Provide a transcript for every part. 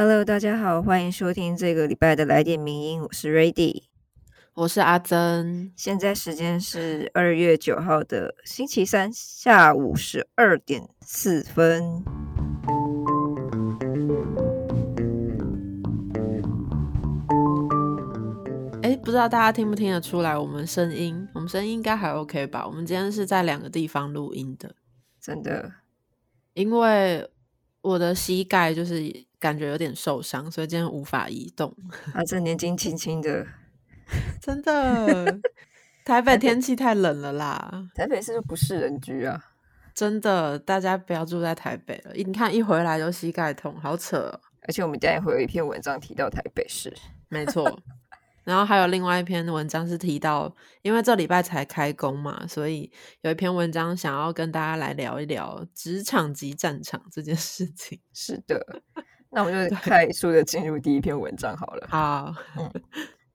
Hello，大家好，欢迎收听这个礼拜的来电名音，我是 Ready，我是阿珍。现在时间是二月九号的星期三下午十二点四分。哎，不知道大家听不听得出来我们声音？我们声音应该还 OK 吧？我们今天是在两个地方录音的，真的，因为我的膝盖就是感觉有点受伤，所以今天无法移动。啊，这年纪轻轻的，真的，台北天气太冷了啦，台北是不是人居啊？真的，大家不要住在台北了。你看一回来就膝盖痛，好扯。而且我们家也会有一篇文章提到台北市，没错。然后还有另外一篇文章是提到，因为这礼拜才开工嘛，所以有一篇文章想要跟大家来聊一聊职场及战场这件事情。是的，那我们就快速的进入第一篇文章好了。好，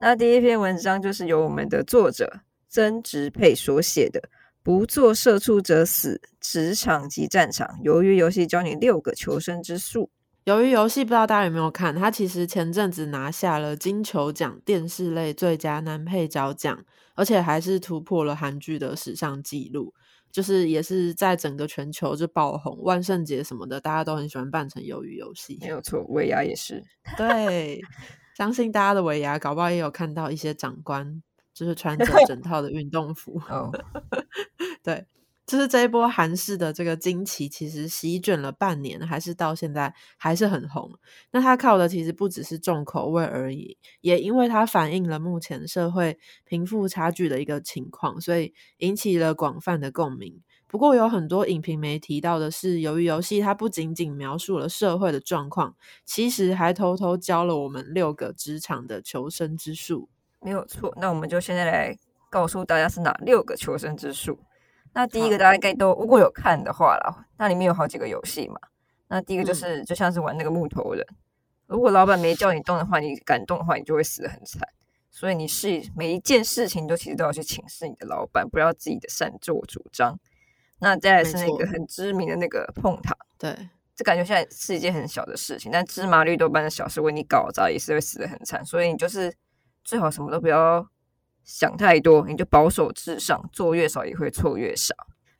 那第一篇文章就是由我们的作者曾植佩所写的《不做社畜者死：职场及战场》，由于游戏教你六个求生之术。由于游戏不知道大家有没有看，他其实前阵子拿下了金球奖电视类最佳男配角奖，而且还是突破了韩剧的史上纪录，就是也是在整个全球就爆红。万圣节什么的，大家都很喜欢扮成鱿鱼游戏。没有错，尾牙也是。对，相信大家的尾牙，搞不好也有看到一些长官就是穿着整套的运动服。哦，对。就是这一波韩式的这个惊奇，其实席卷了半年，还是到现在还是很红。那它靠的其实不只是重口味而已，也因为它反映了目前社会贫富差距的一个情况，所以引起了广泛的共鸣。不过有很多影评没提到的是，由于游戏它不仅仅描述了社会的状况，其实还偷偷教了我们六个职场的求生之术。没有错，那我们就现在来告诉大家是哪六个求生之术。那第一个大家应该都如果有看的话啦，那里面有好几个游戏嘛。那第一个就是就像是玩那个木头人，如果老板没叫你动的话，你敢动的话，你就会死的很惨。所以你是每一件事情都其实都要去请示你的老板，不要自己的擅作主张。那再来是那个很知名的那个碰糖，对，这感觉现在是一件很小的事情，但芝麻绿豆般的小事为你搞砸也是会死的很惨。所以你就是最好什么都不要。想太多，你就保守至上，做越少也会错越少。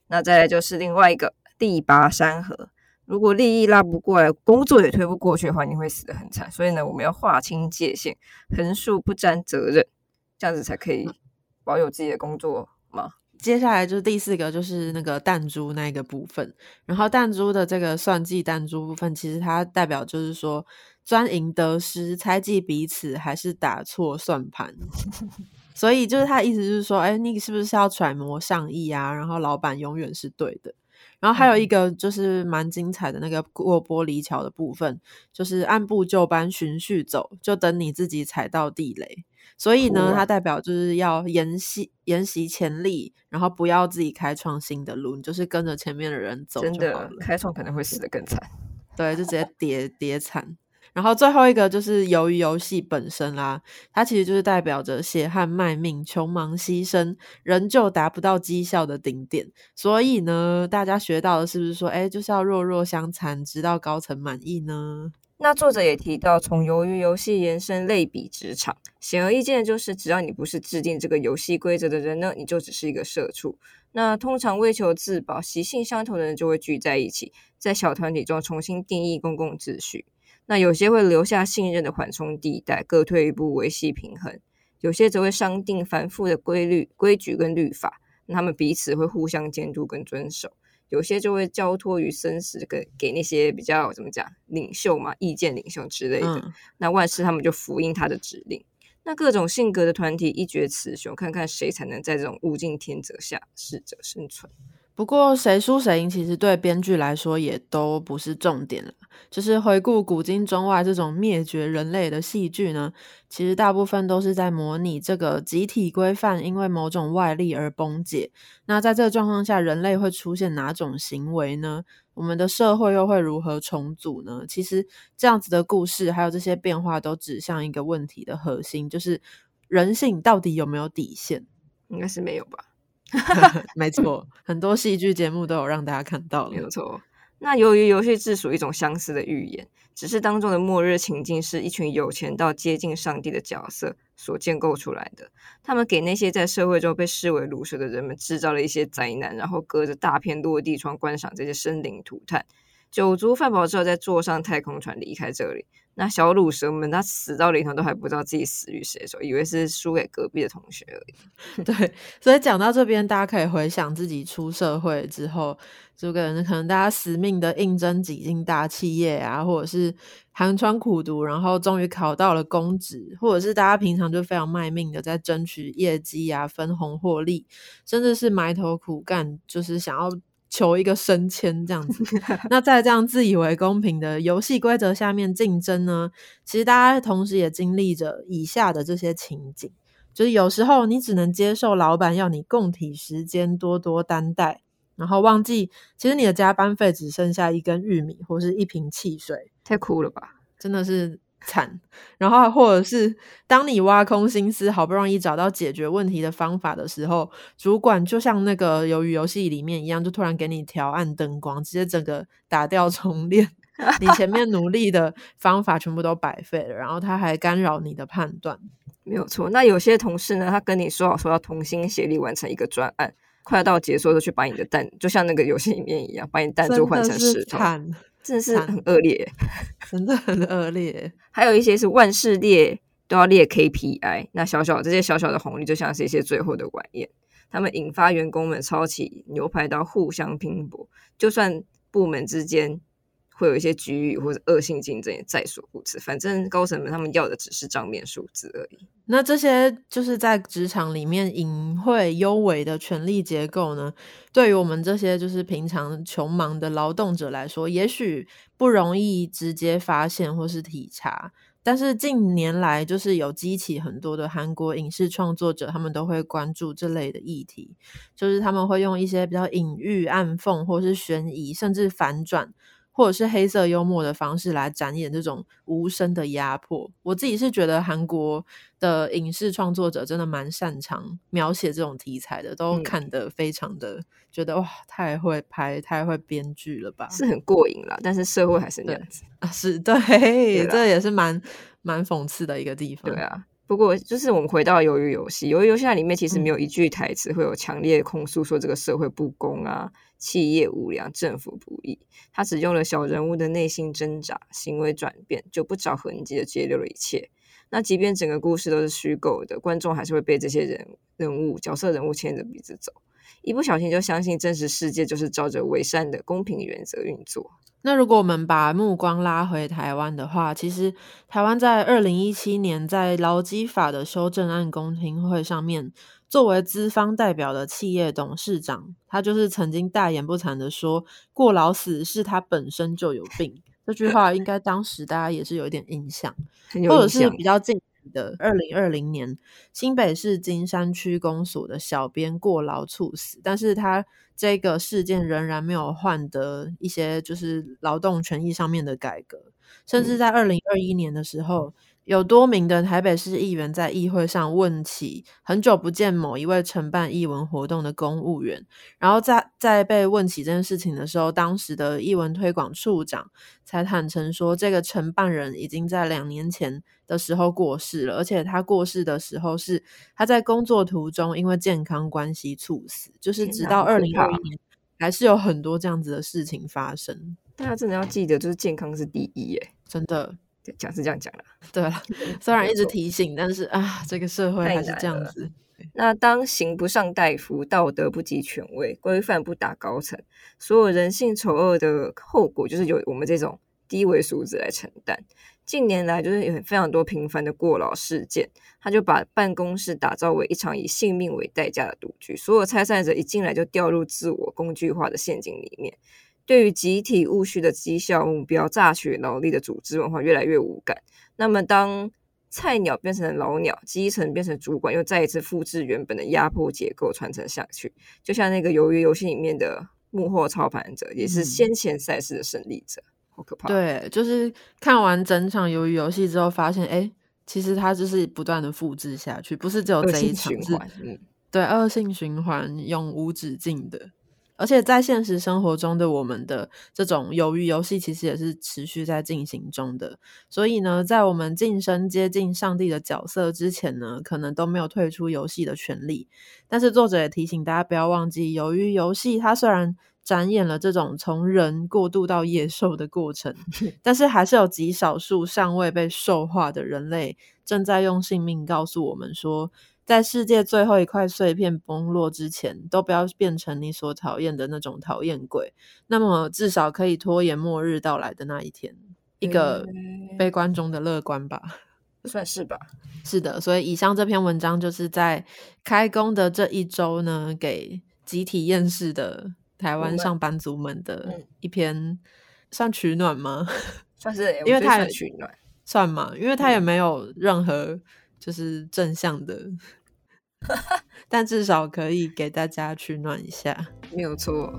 那再来就是另外一个力拔山河，如果利益拉不过来，工作也推不过去的话，你会死得很惨。所以呢，我们要划清界限，横竖不沾责任，这样子才可以保有自己的工作嘛？接下来就是第四个，就是那个弹珠那个部分。然后弹珠的这个算计弹珠部分，其实它代表就是说专营得失，猜忌彼此，还是打错算盘。所以就是他的意思，就是说，哎，你是不是要揣摩上意啊？然后老板永远是对的。然后还有一个就是蛮精彩的那个过玻璃桥的部分，就是按部就班、循序走，就等你自己踩到地雷。所以呢，它代表就是要沿袭沿袭潜力，然后不要自己开创新的路，你就是跟着前面的人走就好了。开创可能会死得更惨，对，就直接跌跌惨。然后最后一个就是由于游戏本身啦，它其实就是代表着血汗卖命、穷忙牺牲，仍旧达不到绩效的顶点。所以呢，大家学到的是不是说，哎，就是要弱弱相残，直到高层满意呢？那作者也提到，从由于游戏延伸类比职场，显而易见的就是，只要你不是制定这个游戏规则的人呢，你就只是一个社畜。那通常为求自保、习性相同的人就会聚在一起，在小团体中重新定义公共秩序。那有些会留下信任的缓冲地带，各退一步维系平衡；有些则会商定繁复的规律、规矩跟律法，他们彼此会互相监督跟遵守；有些就会交托于生死，给给那些比较怎么讲领袖嘛、意见领袖之类的。那万事他们就服膺他的指令。那各种性格的团体一决雌雄，看看谁才能在这种物竞天择下适者生存。不过谁输谁赢，其实对编剧来说也都不是重点了。就是回顾古今中外这种灭绝人类的戏剧呢，其实大部分都是在模拟这个集体规范因为某种外力而崩解。那在这个状况下，人类会出现哪种行为呢？我们的社会又会如何重组呢？其实这样子的故事，还有这些变化，都指向一个问题的核心，就是人性到底有没有底线？应该是没有吧。没错，很多戏剧节目都有让大家看到了。没有错。那由于游戏制属一种相似的预言，只是当中的末日情境是一群有钱到接近上帝的角色所建构出来的。他们给那些在社会中被视为卤蛇的人们制造了一些灾难，然后隔着大片落地窗观赏这些生灵涂炭。酒足饭饱之后，再坐上太空船离开这里。那小鲁蛇们，他死到临头都还不知道自己死于谁手，以为是输给隔壁的同学而已。对，所以讲到这边，大家可以回想自己出社会之后，这个可能大家死命的应征挤进大企业啊，或者是寒窗苦读，然后终于考到了公职，或者是大家平常就非常卖命的在争取业绩啊、分红获利，甚至是埋头苦干，就是想要。求一个升迁这样子，那在这样自以为公平的游戏规则下面竞争呢？其实大家同时也经历着以下的这些情景，就是有时候你只能接受老板要你供体时间多多担待，然后忘记其实你的加班费只剩下一根玉米或是一瓶汽水，太苦了吧！真的是。惨，然后或者是当你挖空心思，好不容易找到解决问题的方法的时候，主管就像那个鱿鱼游戏里面一样，就突然给你调暗灯光，直接整个打掉重练，你前面努力的方法全部都白费了，然后他还干扰你的判断，没有错。那有些同事呢，他跟你说好说要同心协力完成一个专案，快到结束的时候，去把你的蛋，就像那个游戏里面一样，把你蛋就换成石头。真的是很恶劣，真的很恶劣。还有一些是万事列都要列 KPI，那小小这些小小的红利就像是一些最后的晚宴，他们引发员工们抄起牛排刀互相拼搏，就算部门之间。会有一些局域或者恶性竞争也在所不辞，反正高层们他们要的只是账面数字而已。那这些就是在职场里面隐晦幽微的权力结构呢？对于我们这些就是平常穷忙的劳动者来说，也许不容易直接发现或是体察。但是近年来，就是有激起很多的韩国影视创作者，他们都会关注这类的议题，就是他们会用一些比较隐喻、暗讽，或是悬疑，甚至反转。或者是黑色幽默的方式来展演这种无声的压迫，我自己是觉得韩国的影视创作者真的蛮擅长描写这种题材的，都看得非常的觉得哇，太会拍，太会编剧了吧？是很过瘾了，但是社会还是那样子啊，是 对，这也是蛮蛮讽刺的一个地方。对啊，不过就是我们回到鱿鱼游戏，鱿鱼游戏里面其实没有一句台词会有强烈控诉说这个社会不公啊。企业无良，政府不义，他只用了小人物的内心挣扎、行为转变，就不着痕迹的揭露了一切。那即便整个故事都是虚构的，观众还是会被这些人人物、角色人物牵着鼻子走，一不小心就相信真实世界就是照着伪善的公平原则运作。那如果我们把目光拉回台湾的话，其实台湾在二零一七年在劳基法的修正案公听会上面。作为资方代表的企业董事长，他就是曾经大言不惭的说：“过劳死是他本身就有病。”这句话应该当时大家也是有一点印象，或者是比较近的二零二零年新北市金山区公所的小编过劳猝死，但是他这个事件仍然没有换得一些就是劳动权益上面的改革，甚至在二零二一年的时候。有多名的台北市议员在议会上问起很久不见某一位承办译文活动的公务员，然后在在被问起这件事情的时候，当时的译文推广处长才坦诚说，这个承办人已经在两年前的时候过世了，而且他过世的时候是他在工作途中因为健康关系猝死，就是直到二零二一年还是有很多这样子的事情发生。大家真的要记得，就是健康是第一耶，真的。讲是这样讲的，对了，虽然一直提醒，但是啊，这个社会还是这样子。那当行不上大夫，道德不及权威，规范不达高层，所有人性丑恶的后果，就是由我们这种低微素质来承担。近年来，就是有非常多频繁的过劳事件，他就把办公室打造为一场以性命为代价的赌局，所有参赛者一进来就掉入自我工具化的陷阱里面。对于集体务虚的绩效目标、榨取劳力的组织文化越来越无感。那么，当菜鸟变成老鸟，基层变成主管，又再一次复制原本的压迫结构传承下去。就像那个鱿鱼游戏里面的幕后操盘者，也是先前赛事的胜利者，好可怕。对，就是看完整场鱿鱼游戏之后，发现哎，其实它就是不断的复制下去，不是只有这一场，循环。嗯，对，恶性循环，永无止境的。而且在现实生活中的我们的这种鱿鱼游戏，其实也是持续在进行中的。所以呢，在我们晋升接近上帝的角色之前呢，可能都没有退出游戏的权利。但是作者也提醒大家不要忘记，由于游戏它虽然展演了这种从人过渡到野兽的过程，但是还是有极少数尚未被兽化的人类正在用性命告诉我们说。在世界最后一块碎片崩落之前，都不要变成你所讨厌的那种讨厌鬼。那么，至少可以拖延末日到来的那一天。一个悲观中的乐观吧，算是吧。是的，所以以上这篇文章就是在开工的这一周呢，给集体厌世的台湾上班族们的一篇，算取暖吗？算是，因为它取暖，算吗？因为它也没有任何。就是正向的，但至少可以给大家取暖一下，没有错。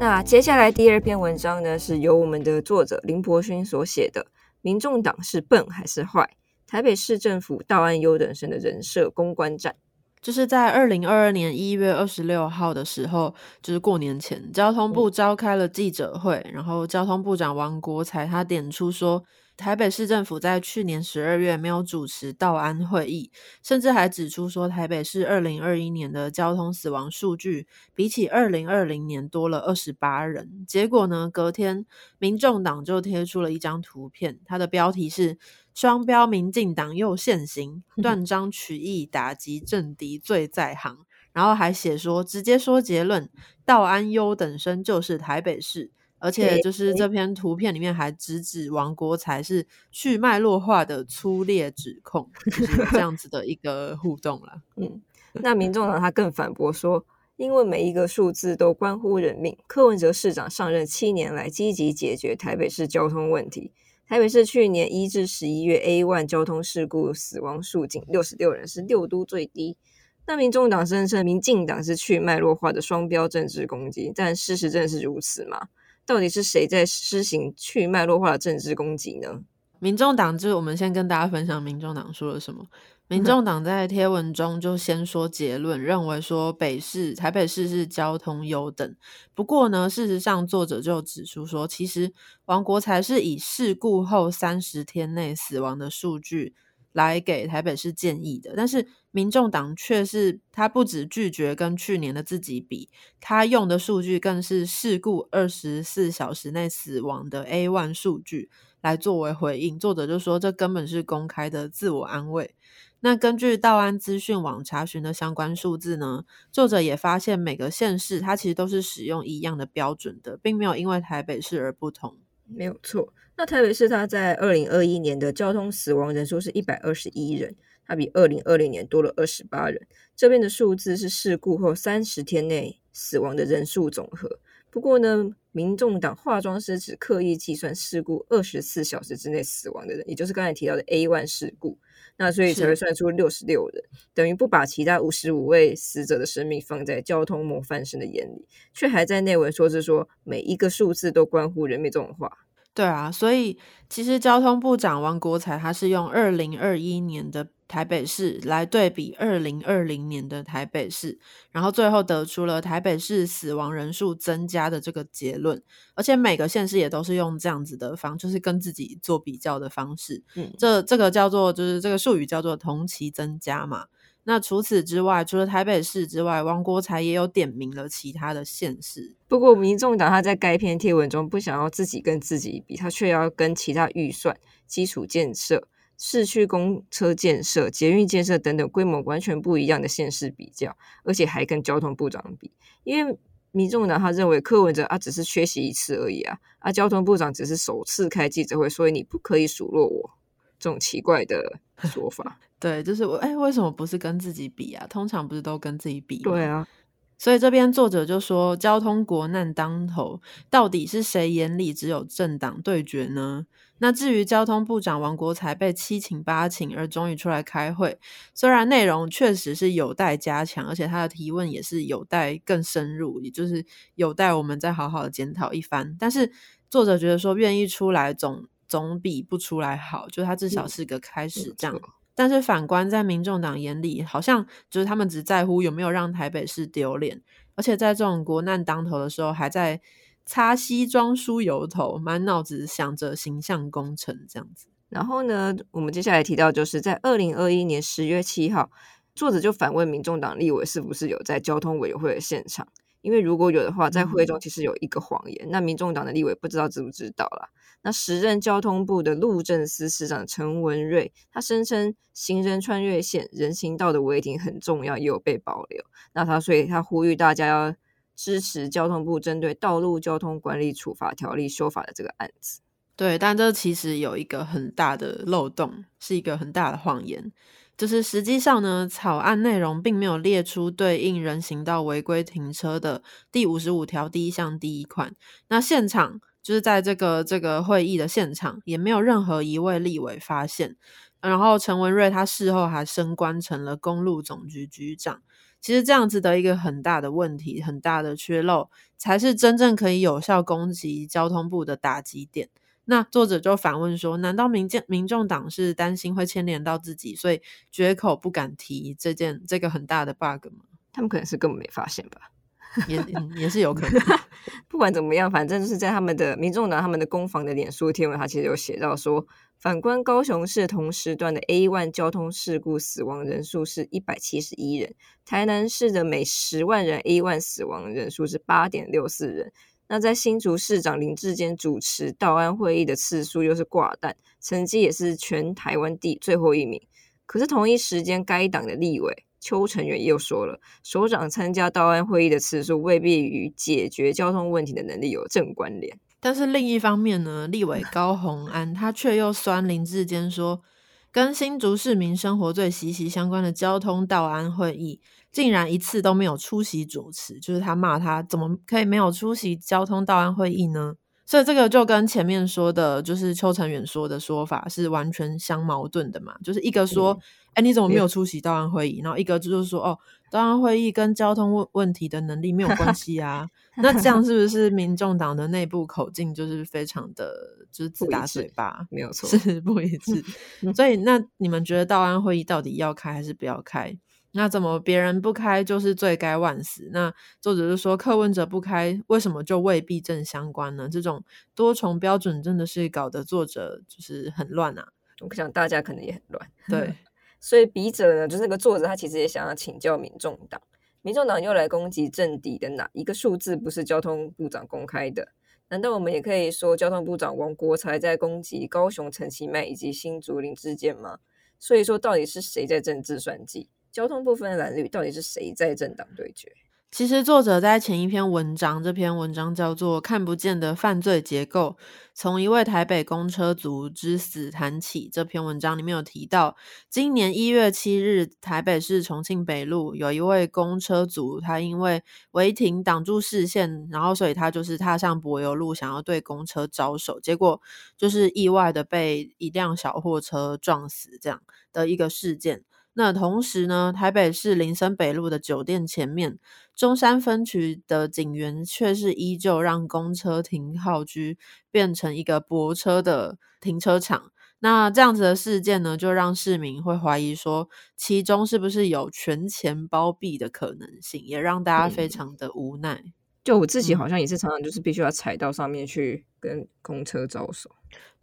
那接下来第二篇文章呢，是由我们的作者林柏勋所写的《民众党是笨还是坏？台北市政府到案优等生的人设公关战》。就是在二零二二年一月二十六号的时候，就是过年前，交通部召开了记者会，然后交通部长王国才他点出说，台北市政府在去年十二月没有主持道安会议，甚至还指出说，台北市二零二一年的交通死亡数据比起二零二零年多了二十八人。结果呢，隔天民众党就贴出了一张图片，它的标题是。双标，民进党又现行，断章取义，打击政敌罪在行。然后还写说，直接说结论，道安优等生就是台北市，而且就是这篇图片里面还直指王国才是去脉络化的粗劣指控，就是这样子的一个互动了。嗯，那民众党他更反驳说，因为每一个数字都关乎人命，柯文哲市长上任七年来积极解决台北市交通问题。台北市去年一至十一月 A one 交通事故死亡数仅六十六人，是六都最低。那民众党声称民进党是去脉络化的双标政治攻击，但事实真是如此吗？到底是谁在施行去脉络化的政治攻击呢？民众党就是我们先跟大家分享民众党说了什么。民众 党在贴文中就先说结论，认为说北市、台北市是交通优等。不过呢，事实上作者就指出说，其实王国才是以事故后三十天内死亡的数据来给台北市建议的。但是民众党却是他不止拒绝跟去年的自己比，他用的数据更是事故二十四小时内死亡的 A one 数据来作为回应。作者就说，这根本是公开的自我安慰。那根据道安资讯网查询的相关数字呢，作者也发现每个县市它其实都是使用一样的标准的，并没有因为台北市而不同。没有错。那台北市它在二零二一年的交通死亡人数是一百二十一人，它比二零二零年多了二十八人。这边的数字是事故后三十天内死亡的人数总和。不过呢，民众党化妆师只刻意计算事故二十四小时之内死亡的人，也就是刚才提到的 A one 事故。那所以才会算出六十六人，等于不把其他五十五位死者的生命放在交通模范生的眼里，却还在内文说是说每一个数字都关乎人命这种话。对啊，所以其实交通部长王国才他是用二零二一年的。台北市来对比二零二零年的台北市，然后最后得出了台北市死亡人数增加的这个结论，而且每个县市也都是用这样子的方，就是跟自己做比较的方式。嗯，这这个叫做就是这个术语叫做同期增加嘛。那除此之外，除了台北市之外，王国才也有点名了其他的县市。不过，民众党他在该篇贴文中不想要自己跟自己比，他却要跟其他预算基础建设。市区公车建设、捷运建设等等规模完全不一样的县市比较，而且还跟交通部长比，因为民众党他认为柯文哲啊只是缺席一次而已啊，啊交通部长只是首次开记者会，所以你不可以数落我这种奇怪的说法。对，就是我哎，为什么不是跟自己比啊？通常不是都跟自己比？对啊。所以这边作者就说，交通国难当头，到底是谁眼里只有政党对决呢？那至于交通部长王国才被七请八请而终于出来开会，虽然内容确实是有待加强，而且他的提问也是有待更深入，也就是有待我们再好好的检讨一番。但是作者觉得说，愿意出来总总比不出来好，就他至少是个开始这样。但是反观在民众党眼里，好像就是他们只在乎有没有让台北市丢脸，而且在这种国难当头的时候，还在擦西装梳油头，满脑子想着形象工程这样子。然后呢，我们接下来提到，就是在二零二一年十月七号，作者就反问民众党立委是不是有在交通委员会的现场，因为如果有的话，在会中其实有一个谎言，那民众党的立委不知道知不知道啦。那时任交通部的路政司司长陈文瑞，他声称行人穿越线人行道的违停很重要，也有被保留。那他所以他呼吁大家要支持交通部针对《道路交通管理处罚条例》修法的这个案子。对，但这其实有一个很大的漏洞，是一个很大的谎言，就是实际上呢，草案内容并没有列出对应人行道违规停车的第五十五条第一项第一款。那现场。就是在这个这个会议的现场，也没有任何一位立委发现。然后陈文瑞他事后还升官成了公路总局局长。其实这样子的一个很大的问题、很大的缺漏，才是真正可以有效攻击交通部的打击点。那作者就反问说：难道民建民众党是担心会牵连到自己，所以绝口不敢提这件这个很大的 bug 吗？他们可能是根本没发现吧。也也是有可能，不管怎么样，反正就是在他们的民众党他们的攻防的脸书贴文，他其实有写到说，反观高雄市同时段的 A one 交通事故死亡人数是一百七十一人，台南市的每十万人 A one 死亡人数是八点六四人。那在新竹市长林志坚主持道安会议的次数又是挂蛋，成绩也是全台湾第最后一名。可是同一时间，该党的立委。邱成元又说了，首长参加道安会议的次数未必与解决交通问题的能力有正关联。但是另一方面呢，立委高鸿安他却又酸林志坚说，跟新竹市民生活最息息相关的交通道安会议，竟然一次都没有出席主持，就是他骂他怎么可以没有出席交通道安会议呢？所以这个就跟前面说的，就是邱成远说的说法是完全相矛盾的嘛。就是一个说，哎，你怎么没有出席道安会议？然后一个就是说，哦，道安会议跟交通问问题的能力没有关系啊。那这样是不是民众党的内部口径就是非常的，就是自打嘴巴？没有 错，是不一致。所以那你们觉得道安会议到底要开还是不要开？那怎么别人不开就是罪该万死？那作者就说，客问者不开，为什么就未必正相关呢？这种多重标准真的是搞得作者就是很乱啊！我想大家可能也很乱。对，所以笔者呢，就是那个作者，他其实也想要请教民众党。民众党又来攻击政敌的哪一个数字不是交通部长公开的？难道我们也可以说交通部长王国才在攻击高雄陈其迈以及新竹林之间吗？所以说，到底是谁在政治算计？交通部分的蓝绿到底是谁在政党对决？其实作者在前一篇文章，这篇文章叫做《看不见的犯罪结构：从一位台北公车族之死谈起》。这篇文章里面有提到，今年一月七日，台北市重庆北路有一位公车族，他因为违停挡住视线，然后所以他就是踏上柏油路，想要对公车招手，结果就是意外的被一辆小货车撞死，这样的一个事件。那同时呢，台北市林森北路的酒店前面，中山分局的警员却是依旧让公车停靠区变成一个泊车的停车场。那这样子的事件呢，就让市民会怀疑说，其中是不是有权钱包庇的可能性，也让大家非常的无奈。就我自己好像也是常常就是必须要踩到上面去跟公车招手。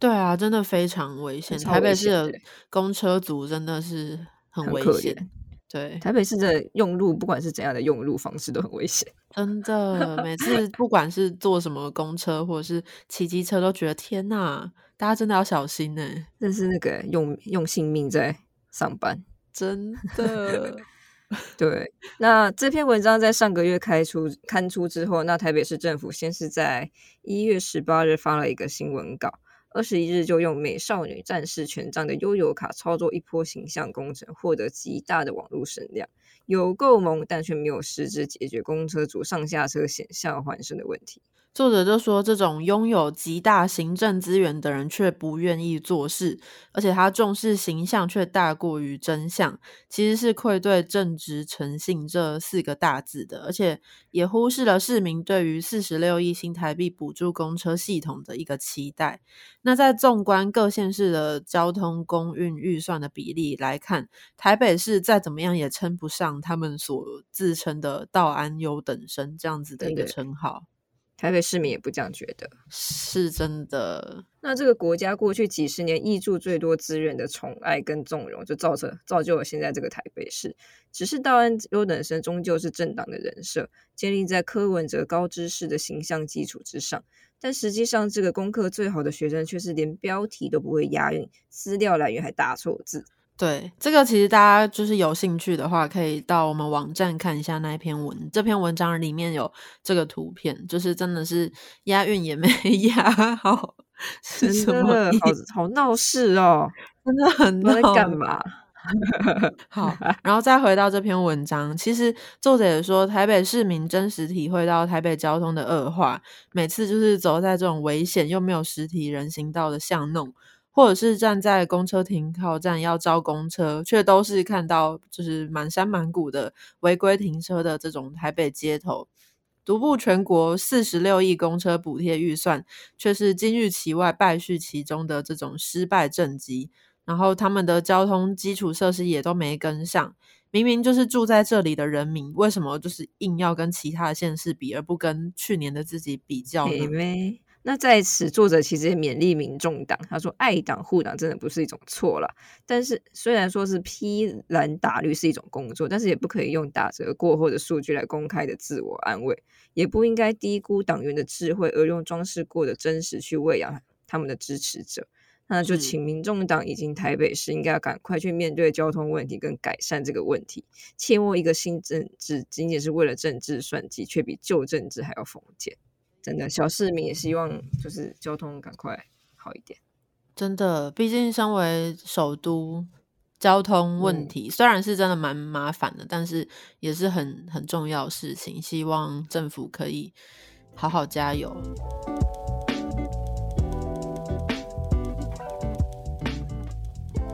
对啊，真的非常危险。台北市的公车族真的是。很危险，对台北市的用路，不管是怎样的用路方式都很危险。真的，每次不管是坐什么公车或者是骑机车，都觉得天哪，大家真的要小心呢。这是那个用用性命在上班，真的。对，那这篇文章在上个月开出刊出之后，那台北市政府先是在一月十八日发了一个新闻稿。二十一日就用美少女战士权杖的悠悠卡操作一波形象工程，获得极大的网络声量，有够萌，但却没有实质解决公车组上下车险象环生的问题。作者就说，这种拥有极大行政资源的人却不愿意做事，而且他重视形象却大过于真相，其实是愧对正直诚信这四个大字的，而且也忽视了市民对于四十六亿新台币补助公车系统的一个期待。那在纵观各县市的交通公运预算的比例来看，台北市再怎么样也称不上他们所自称的“道安优等生”这样子的一个称号。台北市民也不这样觉得，是真的。那这个国家过去几十年挹注最多资源的宠爱跟纵容，就造成造就了现在这个台北市。只是道安优等生终究是政党的人设，建立在柯文哲高知识的形象基础之上。但实际上，这个功课最好的学生却是连标题都不会押韵，资料来源还打错字。对这个，其实大家就是有兴趣的话，可以到我们网站看一下那一篇文。这篇文章里面有这个图片，就是真的是押韵也没 押好，真的好好闹事哦，真的很在干嘛？好，然后再回到这篇文章，其实作者也说，台北市民真实体会到台北交通的恶化，每次就是走在这种危险又没有实体人行道的巷弄。或者是站在公车停靠站要招公车，却都是看到就是满山满谷的违规停车的这种台北街头，独步全国四十六亿公车补贴预算，却是金玉其外败絮其中的这种失败政绩。然后他们的交通基础设施也都没跟上，明明就是住在这里的人民，为什么就是硬要跟其他的县市比，而不跟去年的自己比较呢？那在此，作者其实也勉励民众党，他说：“爱党护党真的不是一种错了。但是，虽然说是批蓝打绿是一种工作，但是也不可以用打折过后的数据来公开的自我安慰，也不应该低估党员的智慧，而用装饰过的真实去喂养他们的支持者。那就请民众党以及台北市应该要赶快去面对交通问题跟改善这个问题，切莫一个新政治仅仅是为了政治算计，却比旧政治还要封建。”真的，小市民也希望就是交通赶快好一点。真的，毕竟身为首都，交通问题虽然是真的蛮麻烦的，但是也是很很重要的事情。希望政府可以好好加油。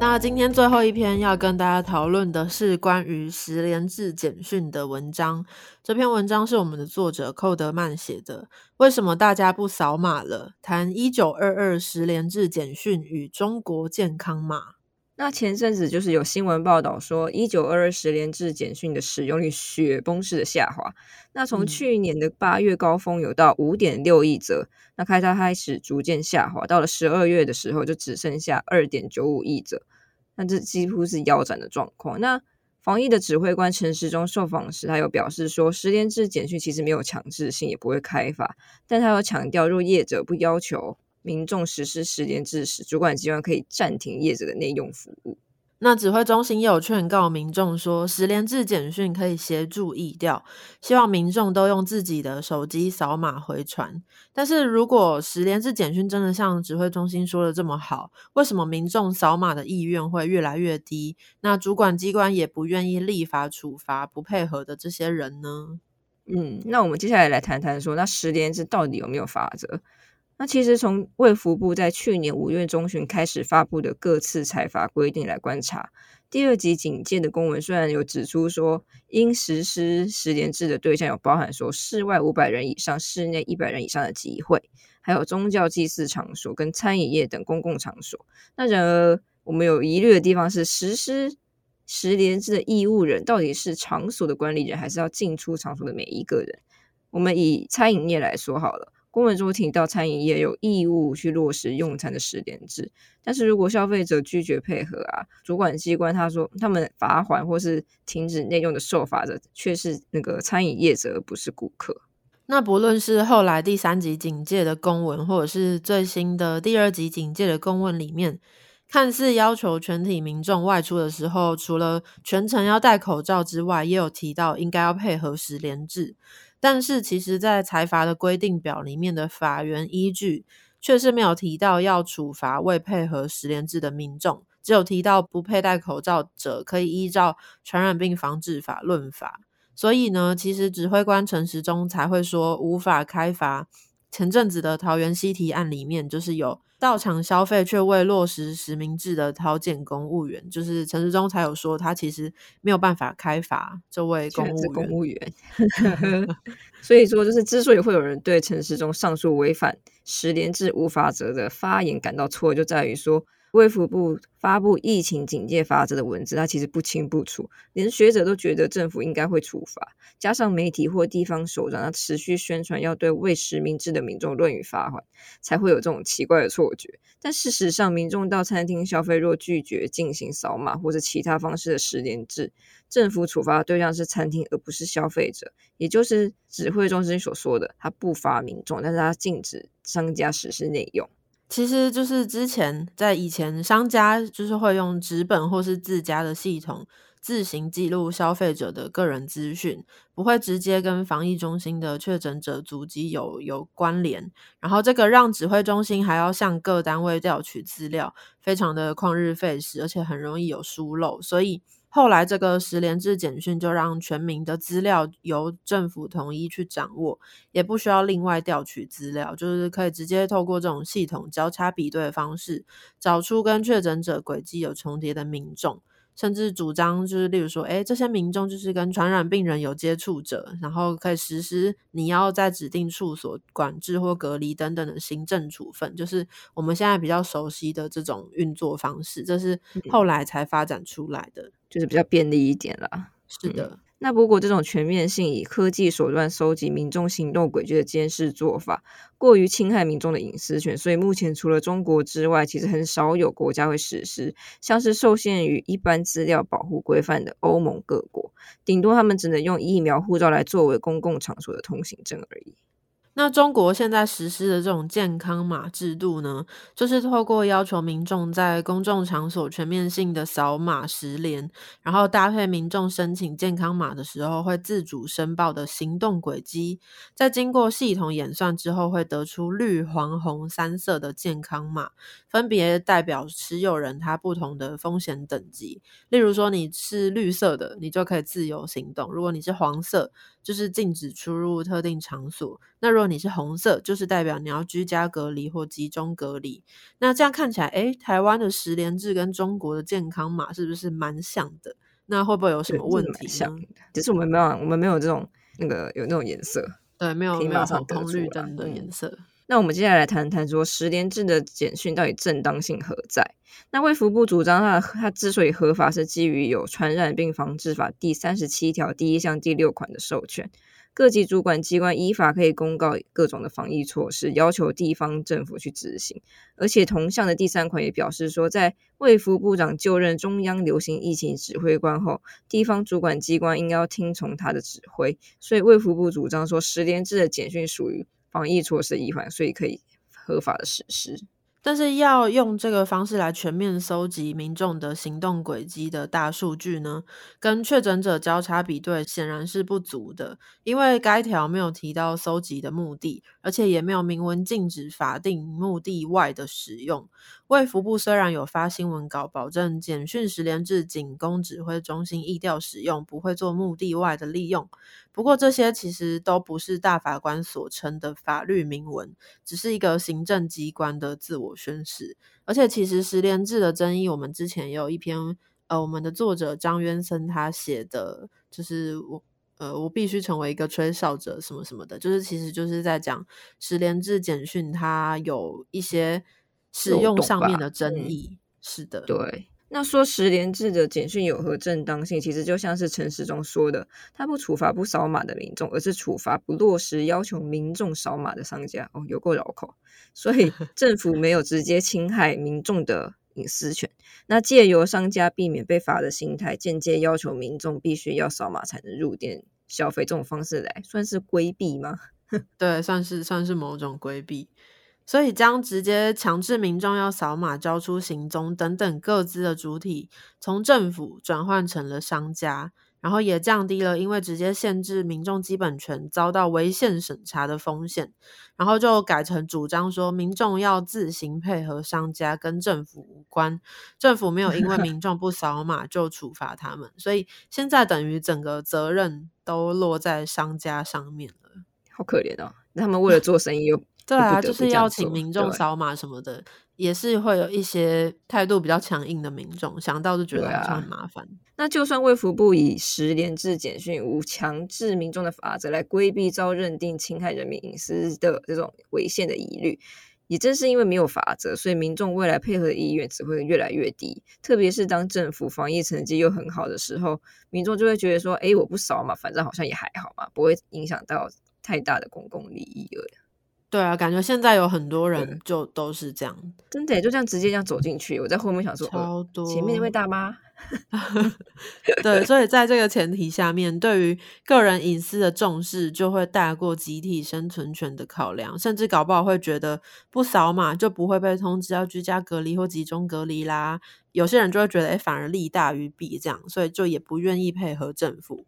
那今天最后一篇要跟大家讨论的是关于十连制简讯的文章。这篇文章是我们的作者寇德曼写的。为什么大家不扫码了？谈一九二二十连制简讯与中国健康码。那前阵子就是有新闻报道说，一九二二十连制简讯的使用率雪崩式的下滑。那从去年的八月高峰有到五点六亿则，那开它开始逐渐下滑，到了十二月的时候就只剩下二点九五亿则。那这几乎是腰斩的状况。那防疫的指挥官陈时中受访时，他有表示说，十连制简讯其实没有强制性，也不会开发，但他有强调，若业者不要求。民众实施十连制时，主管机关可以暂停业者的内用服务。那指挥中心也有劝告民众说，十连制简讯可以协助易调，希望民众都用自己的手机扫码回传。但是如果十连制简讯真的像指挥中心说的这么好，为什么民众扫码的意愿会越来越低？那主管机关也不愿意立法处罚不配合的这些人呢？嗯，那我们接下来来谈谈说，那十连制到底有没有法则？那其实从卫福部在去年五月中旬开始发布的各次采罚规定来观察，第二级警戒的公文虽然有指出说，应实施十连制的对象有包含说室外五百人以上、室内一百人以上的集会，还有宗教祭祀场所跟餐饮业等公共场所。那然而我们有疑虑的地方是，实施十连制的义务人到底是场所的管理人，还是要进出场所的每一个人？我们以餐饮业来说好了。公文中提到，餐饮业有义务去落实用餐的十点制，但是如果消费者拒绝配合啊，主管机关他说他们罚款或是停止内用的受罚者却是那个餐饮业者，而不是顾客。那不论是后来第三级警戒的公文，或者是最新的第二级警戒的公文里面，看似要求全体民众外出的时候，除了全程要戴口罩之外，也有提到应该要配合十连制。但是，其实，在财阀的规定表里面的法源依据，却是没有提到要处罚未配合十连制的民众，只有提到不佩戴口罩者可以依照传染病防治法论罚。所以呢，其实指挥官陈时中才会说无法开罚前阵子的桃园西提案里面，就是有到场消费却未落实实名制的桃检公务员，就是陈时中才有说他其实没有办法开罚这位公务员。公务员，所以说就是之所以会有人对陈时中上述违反十连制无法则的发言感到错，就在于说。卫福部发布疫情警戒法则的文字，它其实不清不楚，连学者都觉得政府应该会处罚，加上媒体或地方首长，他持续宣传要对未实名制的民众论语罚款，才会有这种奇怪的错觉。但事实上，民众到餐厅消费若拒绝进行扫码或者其他方式的十连制，政府处罚对象是餐厅，而不是消费者，也就是指挥中心所说的，他不罚民众，但是他禁止商家实施内用。其实就是之前在以前，商家就是会用纸本或是自家的系统自行记录消费者的个人资讯，不会直接跟防疫中心的确诊者足迹有有关联。然后这个让指挥中心还要向各单位调取资料，非常的旷日费时，而且很容易有疏漏，所以。后来，这个十连制简讯就让全民的资料由政府统一去掌握，也不需要另外调取资料，就是可以直接透过这种系统交叉比对的方式，找出跟确诊者轨迹有重叠的民众。甚至主张就是，例如说，哎，这些民众就是跟传染病人有接触者，然后可以实施你要在指定处所管制或隔离等等的行政处分，就是我们现在比较熟悉的这种运作方式，这是后来才发展出来的，就是比较便利一点啦。是的。那如果这种全面性以科技手段收集民众行动轨迹的监视做法，过于侵害民众的隐私权，所以目前除了中国之外，其实很少有国家会实施，像是受限于一般资料保护规范的欧盟各国，顶多他们只能用疫苗护照来作为公共场所的通行证而已。那中国现在实施的这种健康码制度呢，就是透过要求民众在公众场所全面性的扫码十连，然后搭配民众申请健康码的时候会自主申报的行动轨迹，在经过系统演算之后，会得出绿、黄、红三色的健康码，分别代表持有人他不同的风险等级。例如说你是绿色的，你就可以自由行动；如果你是黄色，就是禁止出入特定场所。那如果你是红色，就是代表你要居家隔离或集中隔离。那这样看起来，诶，台湾的十连制跟中国的健康码是不是蛮像的？那会不会有什么问题呢？只是我们没有，我们没有这种那个有那种颜色，对，没有没有红绿灯的颜色。那我们接下来谈谈说十连制的简讯到底正当性何在？那卫福部主张，它它之所以合法，是基于有《传染病防治法》第三十七条第一项第六款的授权。各级主管机关依法可以公告各种的防疫措施，要求地方政府去执行。而且同项的第三款也表示说，在卫福部长就任中央流行疫情指挥官后，地方主管机关应该要听从他的指挥。所以卫福部主张说，十连制的简讯属于防疫措施一环，所以可以合法的实施。但是要用这个方式来全面搜集民众的行动轨迹的大数据呢，跟确诊者交叉比对显然是不足的，因为该条没有提到搜集的目的，而且也没有明文禁止法定目的外的使用。卫福部虽然有发新闻稿保证简讯十连制仅供指挥中心意调使用，不会做目的外的利用。不过这些其实都不是大法官所称的法律明文，只是一个行政机关的自我宣示。而且其实十连制的争议，我们之前也有一篇呃，我们的作者张渊森他写的，就是我呃，我必须成为一个吹哨者什么什么的，就是其实就是在讲十连制简讯它有一些。使用上面的争议是的，对。那说十连制的简讯有何正当性？其实就像是陈时中说的，他不处罚不扫码的民众，而是处罚不落实要求民众扫码的商家。哦，有够绕口。所以 政府没有直接侵害民众的隐私权，那借由商家避免被罚的心态，间接要求民众必须要扫码才能入店消费，这种方式来算是规避吗？对，算是算是某种规避。所以将直接强制民众要扫码交出行踪等等各自的主体，从政府转换成了商家，然后也降低了因为直接限制民众基本权遭到违宪审查的风险，然后就改成主张说民众要自行配合商家，跟政府无关，政府没有因为民众不扫码就处罚他们，所以现在等于整个责任都落在商家上面了，好可怜哦，他们为了做生意又。对啊，就是要请民众对扫码什么的，也是会有一些态度比较强硬的民众，想到就觉得好像啊很麻烦。那就算卫福部以十连制简讯无强制民众的法则来规避遭认定侵害人民隐私的这种违宪的疑虑，也正是因为没有法则，所以民众未来配合的意愿只会越来越低。特别是当政府防疫成绩又很好的时候，民众就会觉得说：“哎，我不扫嘛，反正好像也还好嘛，不会影响到太大的公共利益了。对啊，感觉现在有很多人就都是这样，”真的耶就这样直接这样走进去，我在后面想说：“呃，超多。前面那位大妈。”对，所以在这个前提下面，对于个人隐私的重视就会大过集体生存权的考量，甚至搞不好会觉得不扫码就不会被通知要居家隔离或集中隔离啦。有些人就会觉得，哎，反而利大于弊，这样，所以就也不愿意配合政府。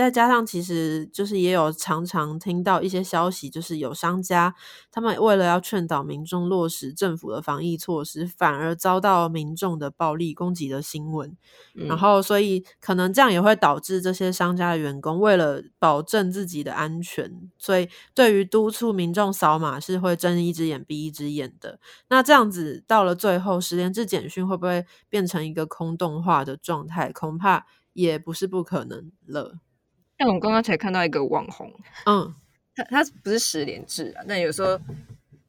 再加上，其实就是也有常常听到一些消息，就是有商家他们为了要劝导民众落实政府的防疫措施，反而遭到民众的暴力攻击的新闻。然嗯后，所以可能这样也会导致这些商家的员工为了保证自己的安全，所以对于督促民众扫码是会睁一只眼闭一只眼的。那这样子到了最后，十连制简讯会不会变成一个空洞化的状态？恐怕也不是不可能了。像我刚刚才看到一个网红，嗯，他他不是十连制啊，但有时候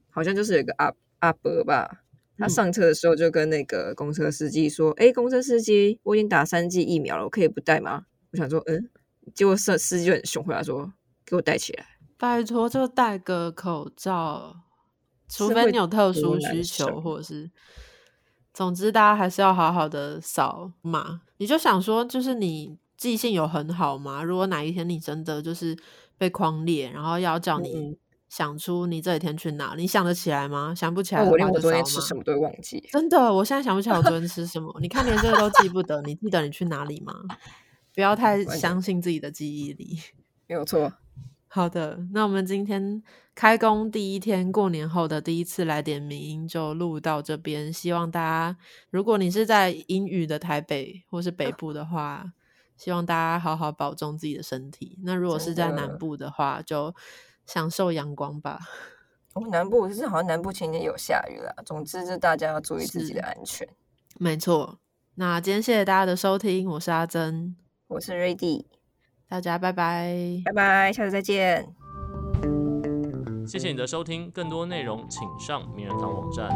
好像就是有一个阿阿伯吧，他嗯上车的时候就跟那个公车司机说：“哎、公车司机，我已经打三剂疫苗了，我可以不戴吗？”我想说，嗯，结果司司机就很凶，回答说：“给我戴起来。拜托，就戴个口罩，除非你有特殊需求，或者是，总之大家还是要好好的扫码。你就想说，就是你记性有很好吗？如果哪一天你真的就是被框列，然后要叫嗯你嗯想出你这几天去哪，你想得起来吗？想不起来我连我昨天吃什么都会忘记。真的，我现在想不起来我昨天吃什么。你看，连这个都记不得，你记得你去哪里吗？不要太相信自己的记忆力。没有错，好的，那我们今天开工第一天，过年后的第一次来点名音就录到这边。希望大家，如果你是在英语的台北或是北部的话，希望大家好好保重自己的身体。那如果是在南部的话，就享受阳光吧。我们南部是好像南部前天有下雨啦。总之，就大家要注意自己的安全。没错，那今天谢谢大家的收听，我是阿珍，我是瑞迪，大家拜拜。拜拜，下次再见。谢谢你的收听，更多内容请上名人堂网站。